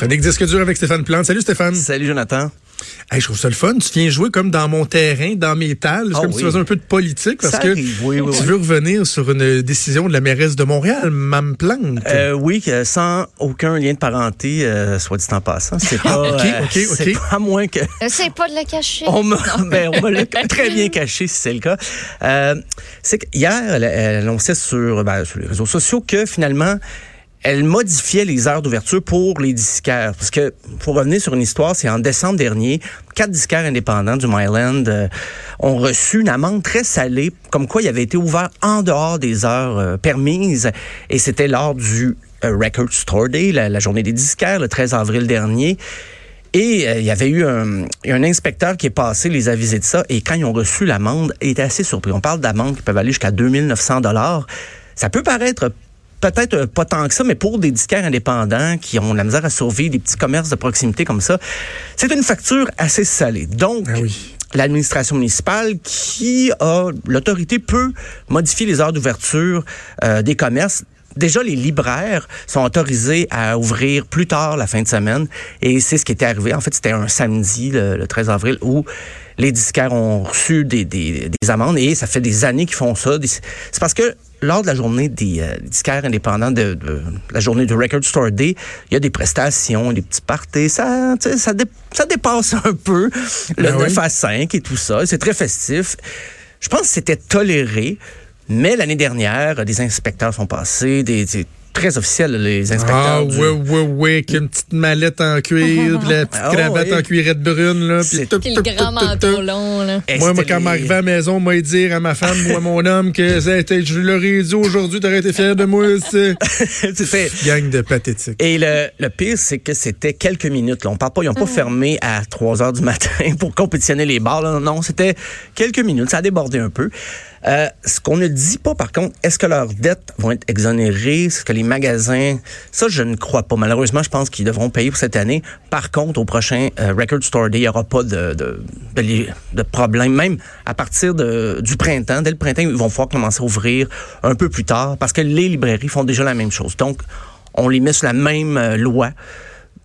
Chronique Disque dur avec Stéphane Plante. Salut Stéphane. Salut Jonathan. Hey, je trouve ça le fun. Tu viens jouer comme dans mon terrain, dans mes talles. C'est Ah comme si tu faisais un peu de politique parce Ça que oui, oui, tu oui. veux revenir sur une décision de la mairesse de Montréal, Mme Plante. Euh, oui, que sans aucun lien de parenté, euh, soit dit en passant. C'est pas, ok, euh, ok, ok. c'est pas à moins que Essaye pas de le cacher. on me, ben, on me l'a très bien caché si c'est le cas. Euh, c'est qu'hier, elle, elle annonçait sur, ben, sur les réseaux sociaux que finalement, elle modifiait les heures d'ouverture pour les disquaires. Parce que, pour revenir sur une histoire, c'est en décembre dernier, quatre disquaires indépendants du Myland euh, ont reçu une amende très salée, comme quoi il avait été ouvert en dehors des heures euh, permises. Et c'était lors du euh, Record Store Day, la, journée des disquaires, le 13 avril dernier. Et euh, il y avait eu un, un inspecteur qui est passé, les a visés de ça, et quand ils ont reçu l'amende, ils étaient assez surpris. On parle d'amendes qui peuvent aller jusqu'à 2900 dollars. Ça peut paraître peut-être euh, pas tant que ça, mais pour des disquaires indépendants qui ont la misère à survivre, des petits commerces de proximité comme ça, c'est une facture assez salée. Donc, Ah oui. l'administration municipale qui a l'autorité peut modifier les heures d'ouverture euh, des commerces. Déjà, les libraires sont autorisés à ouvrir plus tard la fin de semaine. Et c'est ce qui était arrivé. En fait, c'était un samedi, le, le 13 avril, où les disquaires ont reçu des, des, des amendes. Et ça fait des années qu'ils font ça. C'est parce que lors de la journée des euh, disquaires indépendants, de, de la journée du Record Store Day, il y a des prestations, des petits parties. Ça, ça, dé- ça dépasse un peu le Ben oui. 9 à 5 et tout ça. C'est très festif. Je pense que c'était toléré, mais l'année dernière, des inspecteurs sont passés, des, des- très officiels, les inspecteurs. Ah, du- ouais, ouais, ouais, avec une petite mallette en cuir, puis la petite Ah, cravate oui. en cuirette brune, là. puis C'est- tout, Puis tout, le grand tout, tout, manteau tout. long, là. Moi, quand les- m'arrivais à la maison, moi, dire à ma femme ou à mon homme que ça a été- je leur ai dit aujourd'hui, t'aurais été fier de moi, c'est C'était- gang de pathétique. Et le, le pire, c'est que c'était quelques minutes. Là. On parle pas, ils n'ont pas fermé à 3 heures du matin pour compétitionner les bars. là. Non, c'était quelques minutes. Ça a débordé un peu. Euh, ce qu'on ne dit pas, par contre, est-ce que leurs dettes vont être exonérées? Est-ce que les magasins... Ça, je ne crois pas. Malheureusement, je pense qu'ils devront payer pour cette année. Par contre, au prochain euh, Record Store Day, il n'y aura pas de, de, de, de problème. Même à partir de, du printemps, dès le printemps, ils vont pouvoir commencer à ouvrir un peu plus tard parce que les librairies font déjà la même chose. Donc, on les met sur la même euh, loi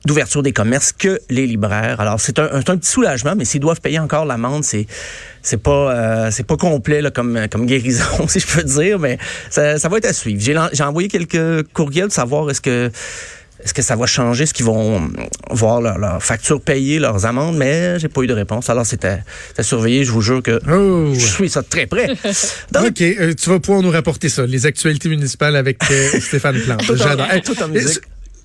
d'ouverture des commerces que les libraires. Alors c'est un, c'est un petit soulagement, mais s'ils doivent payer encore l'amende, c'est c'est pas euh, c'est pas complet là, comme comme guérison si je peux dire, mais ça, ça va être à suivre. J'ai j'ai envoyé quelques courriels de savoir est-ce que est-ce que ça va changer, est-ce qu'ils vont voir leur, leur facture payée, leurs amendes, mais j'ai pas eu de réponse. Alors c'était à surveiller, je vous jure que Oh. je suis ça de très près. Donc, OK, euh, tu vas pouvoir nous rapporter ça, les actualités municipales avec euh, Stéphane Plante. Tout en- J'adore. Hey,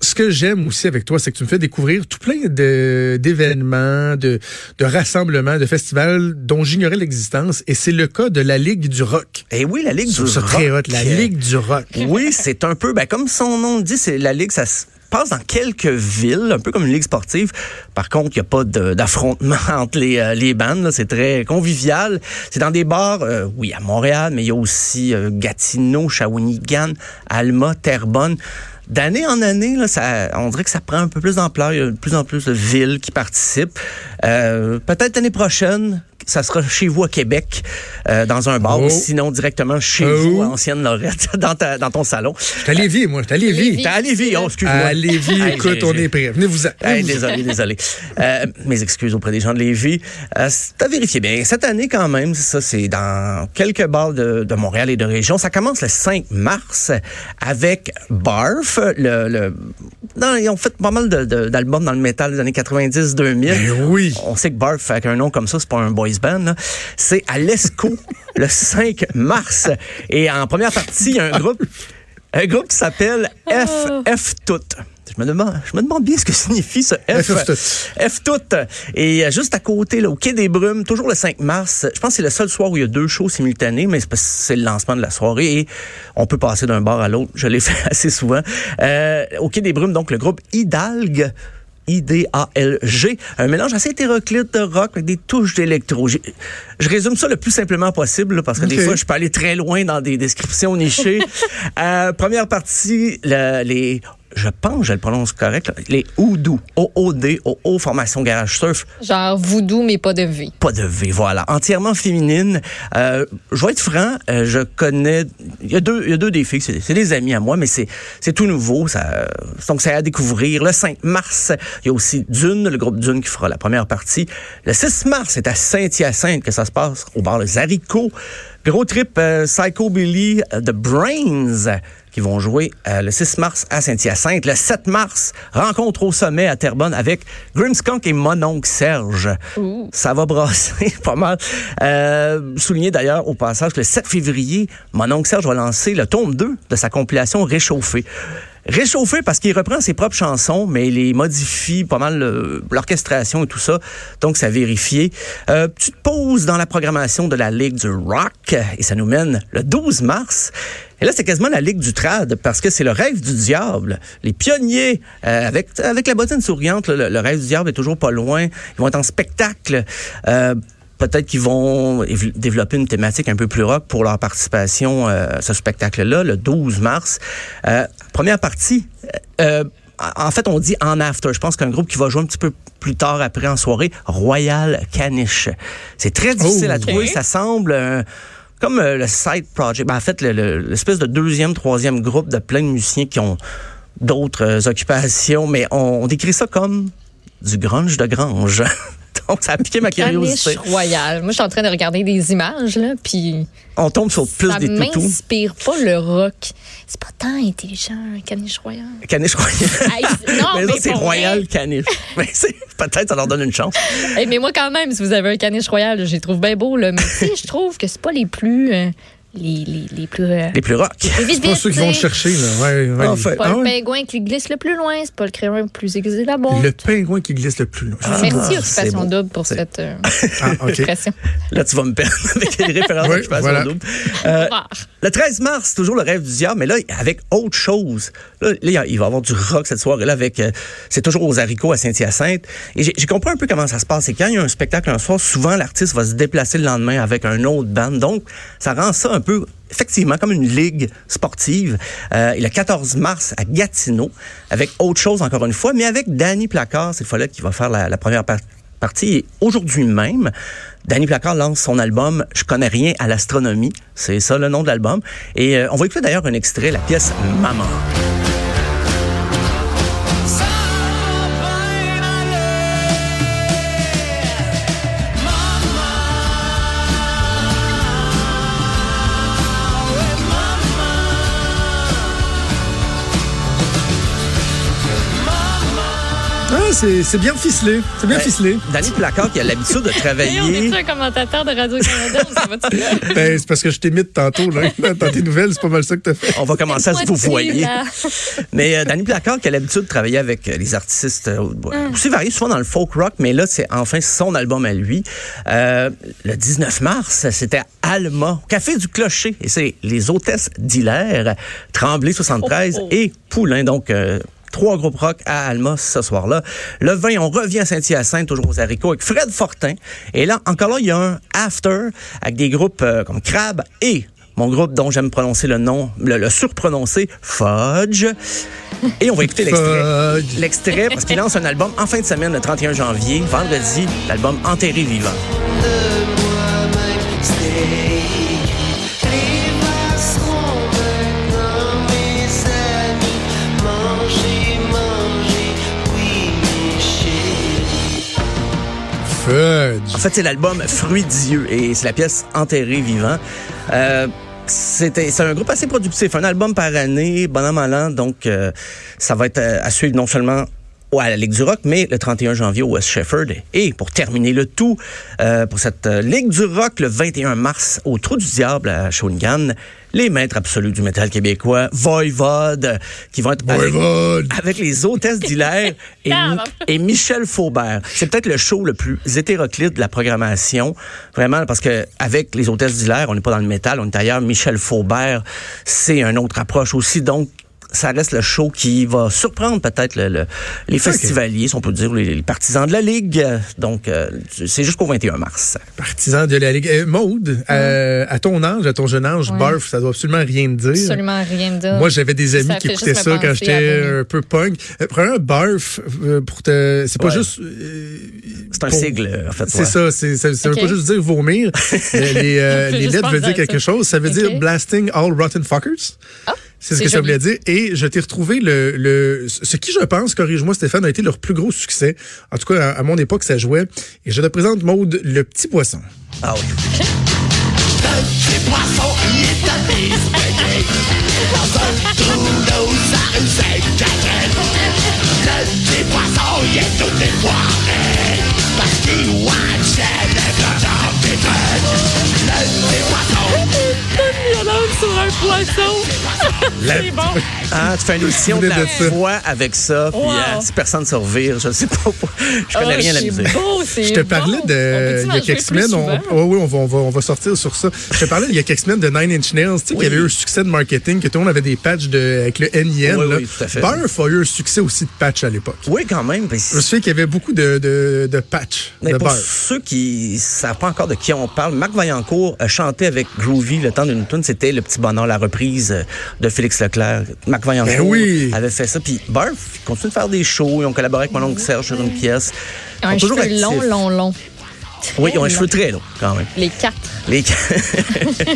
ce- que j'aime aussi avec toi, c'est que tu me fais découvrir tout plein de- d'événements, de, de rassemblements, de festivals dont j'ignorais l'existence. Et c'est le cas de la Ligue du Rock. et oui, la Ligue du ça très hot, rock. la Ligue du Rock. Oui, c'est un peu, ben, comme son nom le dit, c'est la ligue, ça se passe dans quelques villes, un peu comme une ligue sportive. Par contre, il n'y a pas d'affrontement entre les, euh, les bandes. C'est très convivial. C'est dans des bars, euh, oui, à Montréal, mais il y a aussi euh, Gatineau, Shawinigan, Alma, Terrebonne. D'année en année, on dirait que ça prend un peu plus d'ampleur. Il y a de plus en plus de villes qui participent. Euh, Peut-être l'année prochaine, ça sera chez vous à Québec, euh, dans un bar, Oh. ou sinon directement chez Oh. vous à Ancienne-Lorette, dans, ta- dans ton salon. J'étais à Lévis, moi, j'étais à Lévis. Lévis. T'es à Lévis, oh, excuse-moi. À Lévis, Hey, écoute, on est prêts. Hey, Venez-vous-en. désolé, désolé. Euh, mes excuses auprès des gens de Lévis. Euh, c'est à vérifier bien. Cette année, quand même, c'est ça, c'est dans quelques bars de, de Montréal et de région. Ça commence le 5 mars avec Barf. Le, le- non, ils ont fait pas mal de- de- d'albums dans le métal des années 90-2000. Ben oui. On sait que Barf, avec un nom comme ça, c'est pas un boys. C'est à l'ESCO le 5 mars. Et en première partie, il y a un groupe, un groupe qui s'appelle F, F Tout. Je me demande, je me demande bien ce que signifie ce F. F tout. Et euh, juste à côté, là, au Quai des Brumes, toujours le 5 mars, je pense que c'est le seul soir où il y a deux shows simultanés, mais c'est le lancement de la soirée et on peut passer d'un bar à l'autre. Je l'ai fait assez souvent. Euh, au Quai des Brumes, donc le groupe Hidalgue. I-D-A-L-G, un mélange assez hétéroclite de rock avec des touches d'électro. Je, je résume ça le plus simplement possible là, parce que des fois je peux aller très loin dans des descriptions nichées. Euh, première partie, le- les je pense, je le prononce correct, là, les Oudou, O-O-D, O-O, formation garage surf, Genre voodoo, mais pas de vie. pas de V, voilà, entièrement féminine. Euh, je vais être franc, euh, je connais, il y a deux, il y a deux des filles, c'est des amis à moi, mais c'est c'est tout nouveau, ça, donc c'est à découvrir. Le 5 mars, il y a aussi Dune, le groupe Dune qui fera la première partie. Le 6 mars, c'est à Saint-Hyacinthe que ça se passe, au bar Les Haricots. Gros trip euh, Psycho Billy, euh, The Brains qui vont jouer euh, le 6 mars à Saint-Hyacinthe. Le 7 mars, rencontre au sommet à Terrebonne avec Grimskunk et Mononcle Serge. Ça va brasser pas mal. Euh, souligner d'ailleurs au passage que le 7 février, Mononcle Serge va lancer le tome 2 de sa compilation Réchauffé. Réchauffé parce qu'il reprend ses propres chansons, mais il les modifie pas mal euh, l'orchestration et tout ça. Donc, ça a vérifié. Euh, petite pause dans la programmation de la Ligue du Rock et ça nous mène le 12 mars. Et là, c'est quasiment la Ligue du Trad parce que c'est le rêve du diable. Les pionniers, euh, avec, avec la bottine souriante, le, le rêve du diable est toujours pas loin. Ils vont être en spectacle. Peut-être qu'ils vont év- développer une thématique un peu plus rock pour leur participation euh, à ce spectacle-là, le 12 mars. Euh, première partie, euh, en fait, on dit en after. Je pense qu'un groupe qui va jouer un petit peu plus tard après en soirée, Royal Caniche. C'est très difficile Oh. à trouver. Ça semble comme le side project. Ben, en fait, le- le- l'espèce de deuxième, troisième groupe de plein de musiciens qui ont d'autres occupations, mais on, on décrit ça comme du grunge de grange. Donc, ça a piqué ma curiosité. Royale. Moi, je suis en train de regarder des images, là, puis On tombe sur plus ça des toutous. m'inspire pas le rock. C'est pas tant intelligent, un caniche royal. Caniche royal. Hey, non, mais mais ça, c'est royal caniche. Mais c'est- peut-être ça leur donne une chance. Hey, mais moi, quand même, si vous avez un caniche royal, je les trouve bien beaux, là. Mais tu je trouve que c'est pas les plus. euh, les, les, les plus. euh, Les plus rock. C'est pas ceux qui vont chercher, là. Ouais, ouais. Enfin. C'est pas Ah le ouais? pingouin qui glisse le plus loin, c'est pas le crayon le plus aiguisé là-bas. Le pingouin qui glisse le plus loin. Merci, Ah, c'est Occupation beau. Double, pour cette euh, Ah. Là, tu vas me perdre avec les références Oui, d'occupation voilà. double. Euh, le 13 mars, toujours le rêve du diable, mais là, avec autre chose. Là, là, il va y avoir du rock cette soirée-là avec, euh, c'est toujours aux haricots à Saint-Hyacinthe. Et j'ai j'ai compris un peu comment ça se passe. C'est quand il y a un spectacle un soir, souvent l'artiste va se déplacer le lendemain avec un autre band. Donc, ça rend ça un peu, effectivement, comme une ligue sportive. Euh, le 14 mars à Gatineau, avec autre chose encore une fois, mais avec Danny Placard, cette fois-là, qui va faire la, première partie partie. Et aujourd'hui même, Danny Placard lance son album Je connais rien à l'astronomie. C'est ça le nom de l'album. Et euh, on va écouter d'ailleurs un extrait, la pièce Maman. C'est bien ficelé. C'est bien Ouais. ficelé. Danny Placard qui a l'habitude de Hey, on travailler. est un commentateur de Radio-Canada, ça va-tu bien? Ben, c'est parce que je t'imite tantôt, là. Dans tes nouvelles, c'est pas mal ça que t'as fait. On va commencer à se vous voyer. Là. Mais euh, Danny Placard qui a l'habitude de travailler avec euh, les artistes euh, aussi variés, souvent dans le folk rock, mais là, c'est enfin son album à lui. Euh, le 19 mars, c'était Alma, au Café du Clocher. Et c'est les hôtesses d'Hilaire, Tremblay 73 Oh, oh. et Poulain. Donc, euh, Trois groupes rock à Alma ce soir-là. Le 20, on revient à Saint-Hyacinthe, toujours aux haricots, avec Fred Fortin. Et là, encore là, il y a un after avec des groupes euh, comme Crab et mon groupe dont j'aime prononcer le nom, le, le surprononcer, Fudge. Et on va écouter l'extrait. L'extrait, parce qu'il lance un album en fin de semaine, le 31 janvier, vendredi, l'album Enterré vivant. En fait, c'est l'album Fruit Dieu et c'est la pièce Enterré vivant. Euh, c'est un groupe assez productif, un album par année, bon an mal an, donc euh, ça va être euh, à suivre non seulement à la Ligue du Rock, mais le 31 janvier au West Shefford. Et pour terminer le tout, euh, pour cette euh, Ligue du Rock, le 21 mars, au Trou du Diable à Shawinigan, les maîtres absolus du métal québécois, Voivode, qui vont être avec, Voivode. avec les hôtesses d'Hilaire et, et Michel Faubert. C'est peut-être le show le plus hétéroclite de la programmation, vraiment, parce que avec les hôtesses d'Hilaire, on n'est pas dans le métal, on est ailleurs. Michel Faubert, c'est une autre approche aussi, donc ça reste le show qui va surprendre peut-être le, le- les festivaliers, si on peut dire, les, les partisans de la Ligue. Donc, euh, c'est jusqu'au 21 mars. Partisan de la Ligue. Euh, Maude, euh, à ton âge, à ton jeune âge, Ouais. barf, ça doit absolument rien te dire. Absolument rien de dire. Moi, j'avais des amis Ça qui écoutaient ça quand j'étais un peu punk. Euh, Prends un barf euh, pour te. C'est pas Ouais. juste. euh, C'est un pour- sigle, en fait. C'est ouais. ça, c'est, ça, ça veut pas juste dire vomir. Les euh, lettres veulent dire quelque ça. chose. Ça veut dire blasting all rotten fuckers. Ah, c'est ce que ça voulait dire. Et je t'ai retrouvé le, le, ce qui, je pense, corrige-moi Stéphane, a été leur plus gros succès. En tout cas, à, à mon époque, ça jouait. Et je te présente Maude, le petit poisson. Ah oui. petit poisson, il est C'est bon. Ah, tu fais une émission de la voix avec ça, puis Wow. euh, si personne se revire, je sais pas. Je connais Ah, rien à la c'est musique. beau, c'est Je te parlais de. Il y a quelques semaines, on, on- oui, on va, on, va, on va sortir sur ça. Je te parlais il y a quelques semaines de Nine Inch Nails, tu sais, qu'il y avait eu un succès de marketing, que tout le monde avait des patchs de, avec le NIN. Oui, là. oui, tout à fait. Barf a eu un succès aussi de patch à l'époque. Oui, quand même. puis Je me souviens qu'il y avait beaucoup de, de, de patchs Mais de pour ceux qui savent pas encore de qui on parle, Marc Vaillancourt a chanté avec Groovy le temps d'une tune. C'était Le Petit Bonheur, la reprise de Félix Leclerc. Marc Vaillancourt Ben oui. avait fait ça. Puis Barf il continue de faire des shows. Ils ont collaboré avec mon oncle Serge sur une pièce. Ils Un toujours cheveu long, long, long. Oui, ils ont un cheveu très long, quand même. Les quatre. Les... Alors,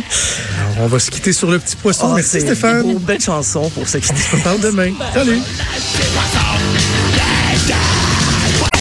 on va se quitter sur le petit poisson. Oh, Merci c'est Stéphane. une belle chanson pour ceux qui On se parle demain. Salut.